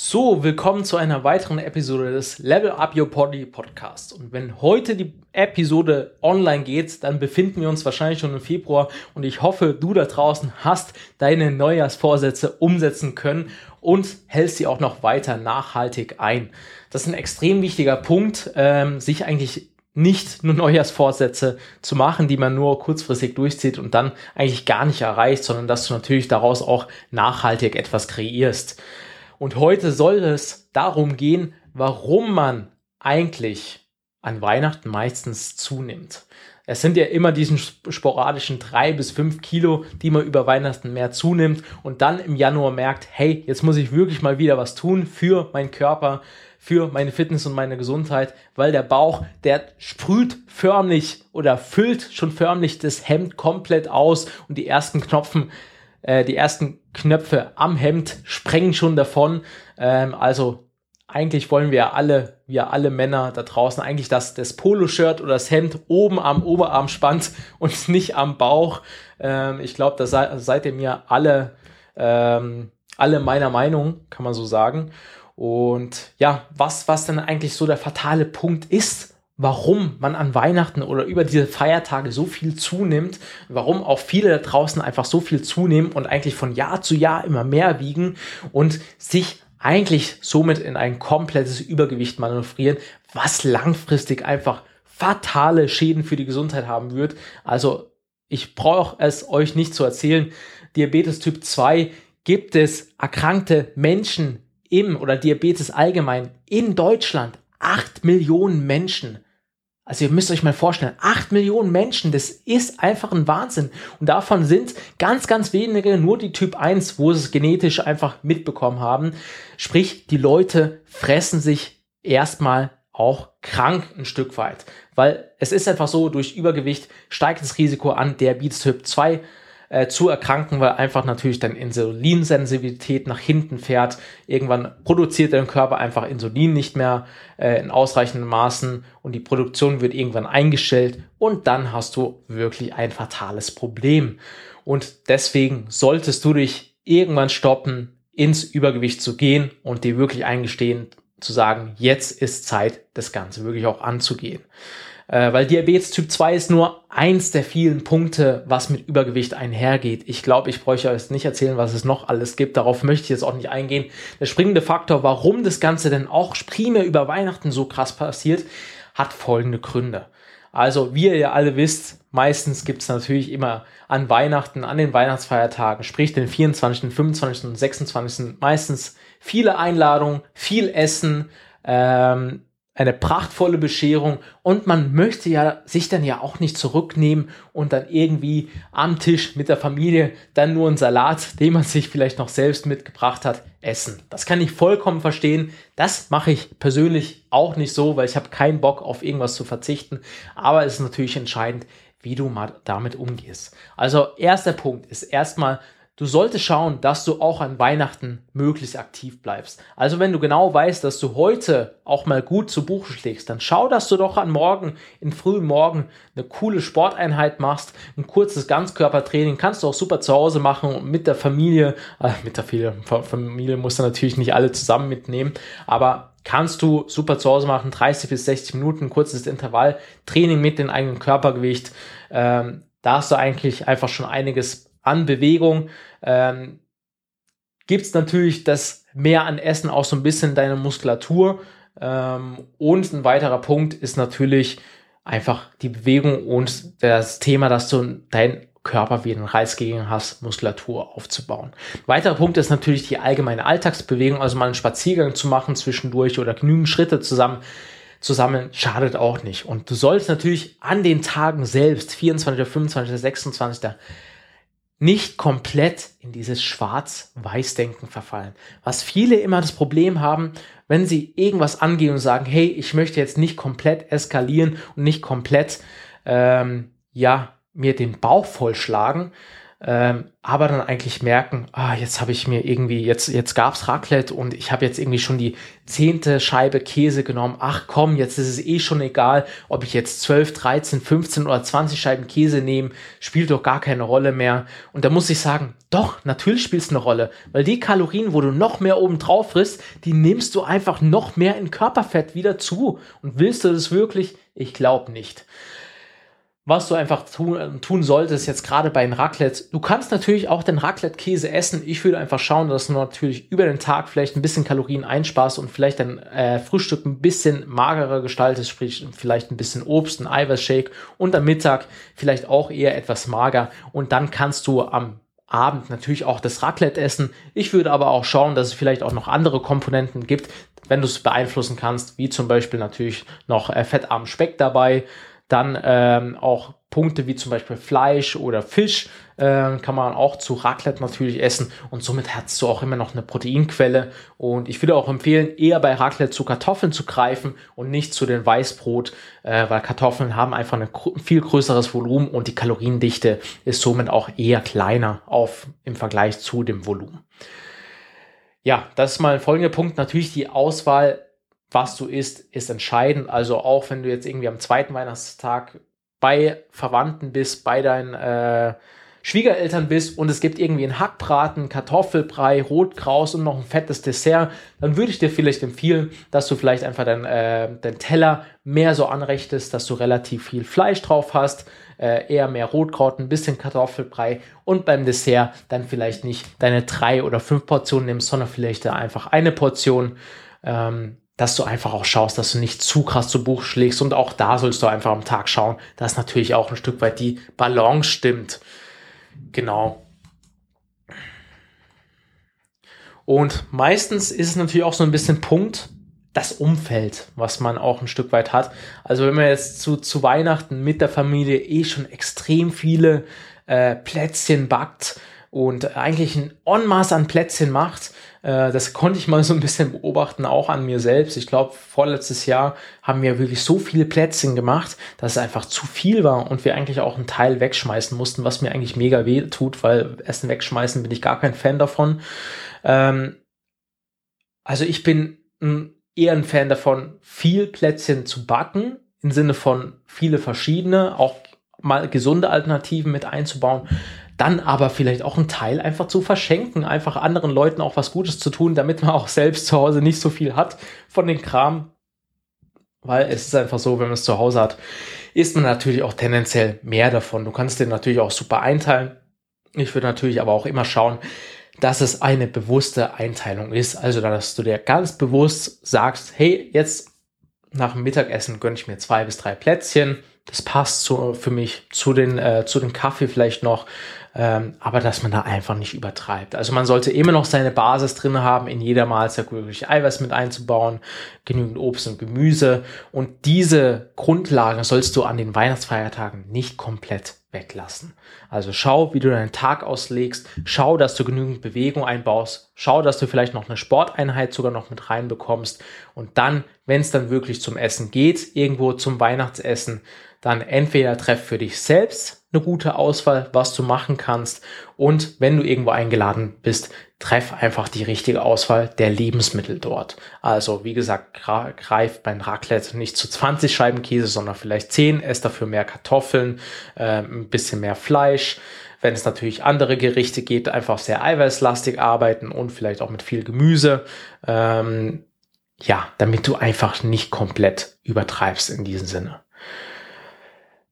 So, willkommen zu einer weiteren Episode des Level Up Your Body Podcast. Und wenn heute die Episode online geht, dann befinden wir uns wahrscheinlich schon im Februar und ich hoffe, du da draußen hast deine Neujahrsvorsätze umsetzen können und hältst sie auch noch weiter nachhaltig ein. Das ist ein extrem wichtiger Punkt, ähm, sich eigentlich nicht nur Neujahrsvorsätze zu machen, die man nur kurzfristig durchzieht und dann eigentlich gar nicht erreicht, sondern dass du natürlich daraus auch nachhaltig etwas kreierst. Und heute soll es darum gehen, warum man eigentlich an Weihnachten meistens zunimmt. Es sind ja immer diesen sporadischen drei bis fünf Kilo, die man über Weihnachten mehr zunimmt und dann im Januar merkt, hey, jetzt muss ich wirklich mal wieder was tun für meinen Körper, für meine Fitness und meine Gesundheit, weil der Bauch, der sprüht förmlich oder füllt schon förmlich das Hemd komplett aus und die ersten Knopfen äh, die ersten Knöpfe am Hemd sprengen schon davon. Ähm, also eigentlich wollen wir alle, wir alle Männer da draußen, eigentlich, dass das Poloshirt oder das Hemd oben am Oberarm spannt und nicht am Bauch. Ähm, ich glaube, da sei, seid ihr mir alle, ähm, alle meiner Meinung, kann man so sagen. Und ja, was, was dann eigentlich so der fatale Punkt ist, warum man an Weihnachten oder über diese Feiertage so viel zunimmt, warum auch viele da draußen einfach so viel zunehmen und eigentlich von Jahr zu Jahr immer mehr wiegen und sich eigentlich somit in ein komplettes Übergewicht manövrieren, was langfristig einfach fatale Schäden für die Gesundheit haben wird. Also ich brauche es euch nicht zu erzählen. Diabetes Typ 2 gibt es erkrankte Menschen im oder Diabetes allgemein in Deutschland. 8 Millionen Menschen. Also ihr müsst euch mal vorstellen, acht Millionen Menschen, das ist einfach ein Wahnsinn. Und davon sind ganz, ganz wenige nur die Typ 1, wo sie es genetisch einfach mitbekommen haben. Sprich, die Leute fressen sich erstmal auch krank ein Stück weit. Weil es ist einfach so, durch Übergewicht steigt das Risiko an Diabetes Typ 2 äh, zu erkranken, weil einfach natürlich dann Insulinsensitivität nach hinten fährt. Irgendwann produziert dein Körper einfach Insulin nicht mehr äh, in ausreichenden Maßen und die Produktion wird irgendwann eingestellt und dann hast du wirklich ein fatales Problem. Und deswegen solltest du dich irgendwann stoppen, ins Übergewicht zu gehen und dir wirklich eingestehen, zu sagen, jetzt ist Zeit, das Ganze wirklich auch anzugehen. Äh, weil Diabetes Typ 2 ist nur eins der vielen Punkte, was mit Übergewicht einhergeht. Ich glaube, ich bräuchte euch nicht erzählen, was es noch alles gibt. Darauf möchte ich jetzt auch nicht eingehen. Der springende Faktor, warum das Ganze denn auch primär über Weihnachten so krass passiert, hat folgende Gründe. Also, wie ihr ja alle wisst, meistens gibt es natürlich immer an Weihnachten, an den Weihnachtsfeiertagen, sprich den 24., 25. und 26. meistens viele Einladungen, viel Essen, ähm, eine prachtvolle Bescherung und man möchte ja sich dann ja auch nicht zurücknehmen und dann irgendwie am Tisch mit der Familie dann nur einen Salat, den man sich vielleicht noch selbst mitgebracht hat, essen. Das kann ich vollkommen verstehen. Das mache ich persönlich auch nicht so, weil ich habe keinen Bock auf irgendwas zu verzichten. Aber es ist natürlich entscheidend, wie du mal damit umgehst. Also erster Punkt ist erstmal Du solltest schauen, dass du auch an Weihnachten möglichst aktiv bleibst. Also wenn du genau weißt, dass du heute auch mal gut zu Buche schlägst, dann schau, dass du doch an morgen, in frühen Morgen, eine coole Sporteinheit machst, ein kurzes Ganzkörpertraining, kannst du auch super zu Hause machen mit der Familie, äh, mit der Familie, Familie musst du natürlich nicht alle zusammen mitnehmen, aber kannst du super zu Hause machen, 30 bis 60 Minuten, kurzes Intervall, Training mit dem eigenen Körpergewicht, ähm, da hast du eigentlich einfach schon einiges an Bewegung. Ähm, Gibt es natürlich das mehr an Essen auch so ein bisschen deine Muskulatur. Ähm, und ein weiterer Punkt ist natürlich einfach die Bewegung und das Thema, dass du dein Körper wie einen Reiz gegen hast, Muskulatur aufzubauen. Weiterer Punkt ist natürlich die allgemeine Alltagsbewegung, also mal einen Spaziergang zu machen zwischendurch oder genügend Schritte zusammen zusammen schadet auch nicht. Und du sollst natürlich an den Tagen selbst, 24., 25., 26., nicht komplett in dieses Schwarz-Weiß-Denken verfallen. Was viele immer das Problem haben, wenn sie irgendwas angehen und sagen, hey, ich möchte jetzt nicht komplett eskalieren und nicht komplett, ähm, ja, mir den Bauch vollschlagen, ähm, aber dann eigentlich merken, ah, jetzt habe ich mir irgendwie, jetzt, jetzt gab's Raclette und ich habe jetzt irgendwie schon die zehnte Scheibe Käse genommen. Ach komm, jetzt ist es eh schon egal, ob ich jetzt 12, 13, 15 oder 20 Scheiben Käse nehme, spielt doch gar keine Rolle mehr. Und da muss ich sagen, doch, natürlich spielt es eine Rolle, weil die Kalorien, wo du noch mehr oben drauf frisst, die nimmst du einfach noch mehr in Körperfett wieder zu. Und willst du das wirklich? Ich glaube nicht was du einfach tun, tun solltest, jetzt gerade bei den Raclette. Du kannst natürlich auch den Raclette-Käse essen. Ich würde einfach schauen, dass du natürlich über den Tag vielleicht ein bisschen Kalorien einsparst und vielleicht dein äh, Frühstück ein bisschen magerer gestaltest, sprich vielleicht ein bisschen Obst, ein Eiweißshake und am Mittag vielleicht auch eher etwas mager. Und dann kannst du am Abend natürlich auch das Raclette essen. Ich würde aber auch schauen, dass es vielleicht auch noch andere Komponenten gibt, wenn du es beeinflussen kannst, wie zum Beispiel natürlich noch äh, fettarmen Speck dabei, dann ähm, auch Punkte wie zum Beispiel Fleisch oder Fisch äh, kann man auch zu Raclette natürlich essen und somit hast du auch immer noch eine Proteinquelle. Und ich würde auch empfehlen, eher bei Raclette zu Kartoffeln zu greifen und nicht zu den Weißbrot, äh, weil Kartoffeln haben einfach ein viel größeres Volumen und die Kaloriendichte ist somit auch eher kleiner auf im Vergleich zu dem Volumen. Ja, das ist mal ein folgender Punkt. Natürlich die Auswahl was du isst, ist entscheidend. Also auch wenn du jetzt irgendwie am zweiten Weihnachtstag bei Verwandten bist, bei deinen äh, Schwiegereltern bist und es gibt irgendwie einen Hackbraten, Kartoffelbrei, Rotkraus und noch ein fettes Dessert, dann würde ich dir vielleicht empfehlen, dass du vielleicht einfach deinen äh, dein Teller mehr so anrichtest, dass du relativ viel Fleisch drauf hast, äh, eher mehr Rotkraut, ein bisschen Kartoffelbrei und beim Dessert dann vielleicht nicht deine drei oder fünf Portionen nimmst, sondern vielleicht einfach eine Portion. Ähm, dass du einfach auch schaust, dass du nicht zu krass zu Buch schlägst. Und auch da sollst du einfach am Tag schauen, dass natürlich auch ein Stück weit die Balance stimmt. Genau. Und meistens ist es natürlich auch so ein bisschen Punkt, das Umfeld, was man auch ein Stück weit hat. Also wenn man jetzt zu, zu Weihnachten mit der Familie eh schon extrem viele äh, Plätzchen backt und eigentlich ein En an Plätzchen macht, das konnte ich mal so ein bisschen beobachten, auch an mir selbst. Ich glaube, vorletztes Jahr haben wir wirklich so viele Plätzchen gemacht, dass es einfach zu viel war und wir eigentlich auch einen Teil wegschmeißen mussten, was mir eigentlich mega weh tut, weil Essen wegschmeißen bin ich gar kein Fan davon. Ähm, also ich bin eher ein Fan davon, viel Plätzchen zu backen, im Sinne von viele verschiedene, auch mal gesunde Alternativen mit einzubauen, dann aber vielleicht auch einen Teil einfach zu verschenken, einfach anderen Leuten auch was Gutes zu tun, damit man auch selbst zu Hause nicht so viel hat von den Kram. Weil es ist einfach so, wenn man es zu Hause hat, isst man natürlich auch tendenziell mehr davon. Du kannst den natürlich auch super einteilen. Ich würde natürlich aber auch immer schauen, dass es eine bewusste Einteilung ist. Also, dass du dir ganz bewusst sagst, hey, jetzt nach dem Mittagessen gönne ich mir zwei bis drei Plätzchen. Das passt zu, für mich zu den, äh, zu den Kaffee vielleicht noch ähm, aber dass man da einfach nicht übertreibt. Also man sollte immer noch seine Basis drin haben, in jeder Mahlzeit wirklich Eiweiß mit einzubauen, genügend Obst und Gemüse und diese Grundlagen sollst du an den Weihnachtsfeiertagen nicht komplett weglassen. Also schau, wie du deinen Tag auslegst, schau, dass du genügend Bewegung einbaust, schau, dass du vielleicht noch eine Sporteinheit sogar noch mit reinbekommst und dann, wenn es dann wirklich zum Essen geht, irgendwo zum Weihnachtsessen, dann entweder treff für dich selbst eine gute Auswahl, was du machen kannst. Und wenn du irgendwo eingeladen bist, treff einfach die richtige Auswahl der Lebensmittel dort. Also, wie gesagt, greif beim Raclette nicht zu 20 Scheiben Käse, sondern vielleicht 10. Ess dafür mehr Kartoffeln, äh, ein bisschen mehr Fleisch. Wenn es natürlich andere Gerichte geht, einfach sehr eiweißlastig arbeiten und vielleicht auch mit viel Gemüse. Ähm, ja, damit du einfach nicht komplett übertreibst in diesem Sinne.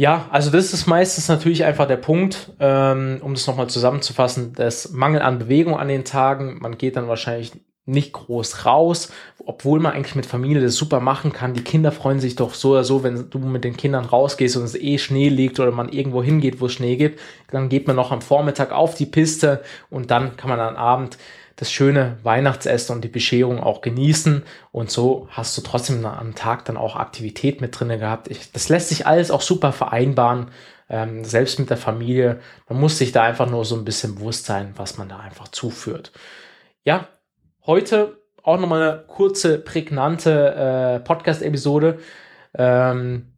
Ja, also das ist meistens natürlich einfach der Punkt, ähm, um das nochmal zusammenzufassen, das Mangel an Bewegung an den Tagen. Man geht dann wahrscheinlich nicht groß raus, obwohl man eigentlich mit Familie das super machen kann. Die Kinder freuen sich doch so oder so, wenn du mit den Kindern rausgehst und es eh Schnee liegt oder man irgendwo hingeht, wo es Schnee gibt. Dann geht man noch am Vormittag auf die Piste und dann kann man am Abend das schöne Weihnachtsessen und die Bescherung auch genießen. Und so hast du trotzdem am Tag dann auch Aktivität mit drinne gehabt. Ich, das lässt sich alles auch super vereinbaren, ähm, selbst mit der Familie. Man muss sich da einfach nur so ein bisschen bewusst sein, was man da einfach zuführt. Ja, heute auch nochmal eine kurze, prägnante äh, Podcast-Episode. Ähm,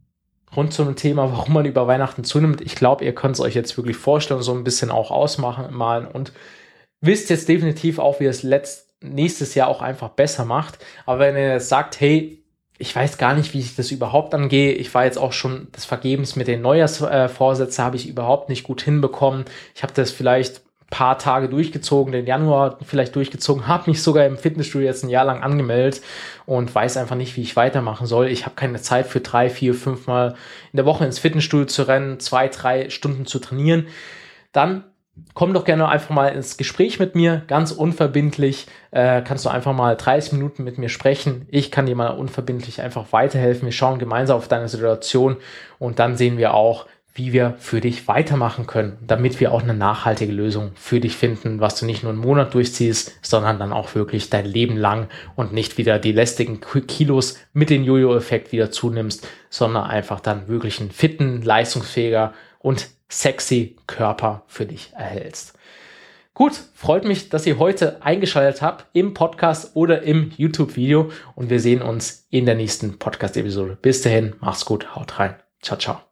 rund zu einem Thema, warum man über Weihnachten zunimmt. Ich glaube, ihr könnt es euch jetzt wirklich vorstellen, so ein bisschen auch ausmachen, malen und wisst jetzt definitiv auch, wie es letzt, nächstes Jahr auch einfach besser macht. Aber wenn ihr sagt, hey, ich weiß gar nicht, wie ich das überhaupt angehe. Ich war jetzt auch schon das Vergebens mit den Neujahrsvorsätzen, habe ich überhaupt nicht gut hinbekommen. Ich habe das vielleicht paar Tage durchgezogen, den Januar vielleicht durchgezogen, habe mich sogar im Fitnessstudio jetzt ein Jahr lang angemeldet und weiß einfach nicht, wie ich weitermachen soll. Ich habe keine Zeit für drei, vier, fünf Mal in der Woche ins Fitnessstudio zu rennen, zwei, drei Stunden zu trainieren. Dann komm doch gerne einfach mal ins Gespräch mit mir, ganz unverbindlich. Äh, kannst du einfach mal 30 Minuten mit mir sprechen. Ich kann dir mal unverbindlich einfach weiterhelfen. Wir schauen gemeinsam auf deine Situation und dann sehen wir auch, wie wir für dich weitermachen können, damit wir auch eine nachhaltige Lösung für dich finden, was du nicht nur einen Monat durchziehst, sondern dann auch wirklich dein Leben lang und nicht wieder die lästigen Kilos mit dem Jojo-Effekt wieder zunimmst, sondern einfach dann wirklich einen fitten, leistungsfähiger und sexy Körper für dich erhältst. Gut, freut mich, dass ihr heute eingeschaltet habt im Podcast oder im YouTube-Video und wir sehen uns in der nächsten Podcast-Episode. Bis dahin, mach's gut, haut rein. Ciao, ciao.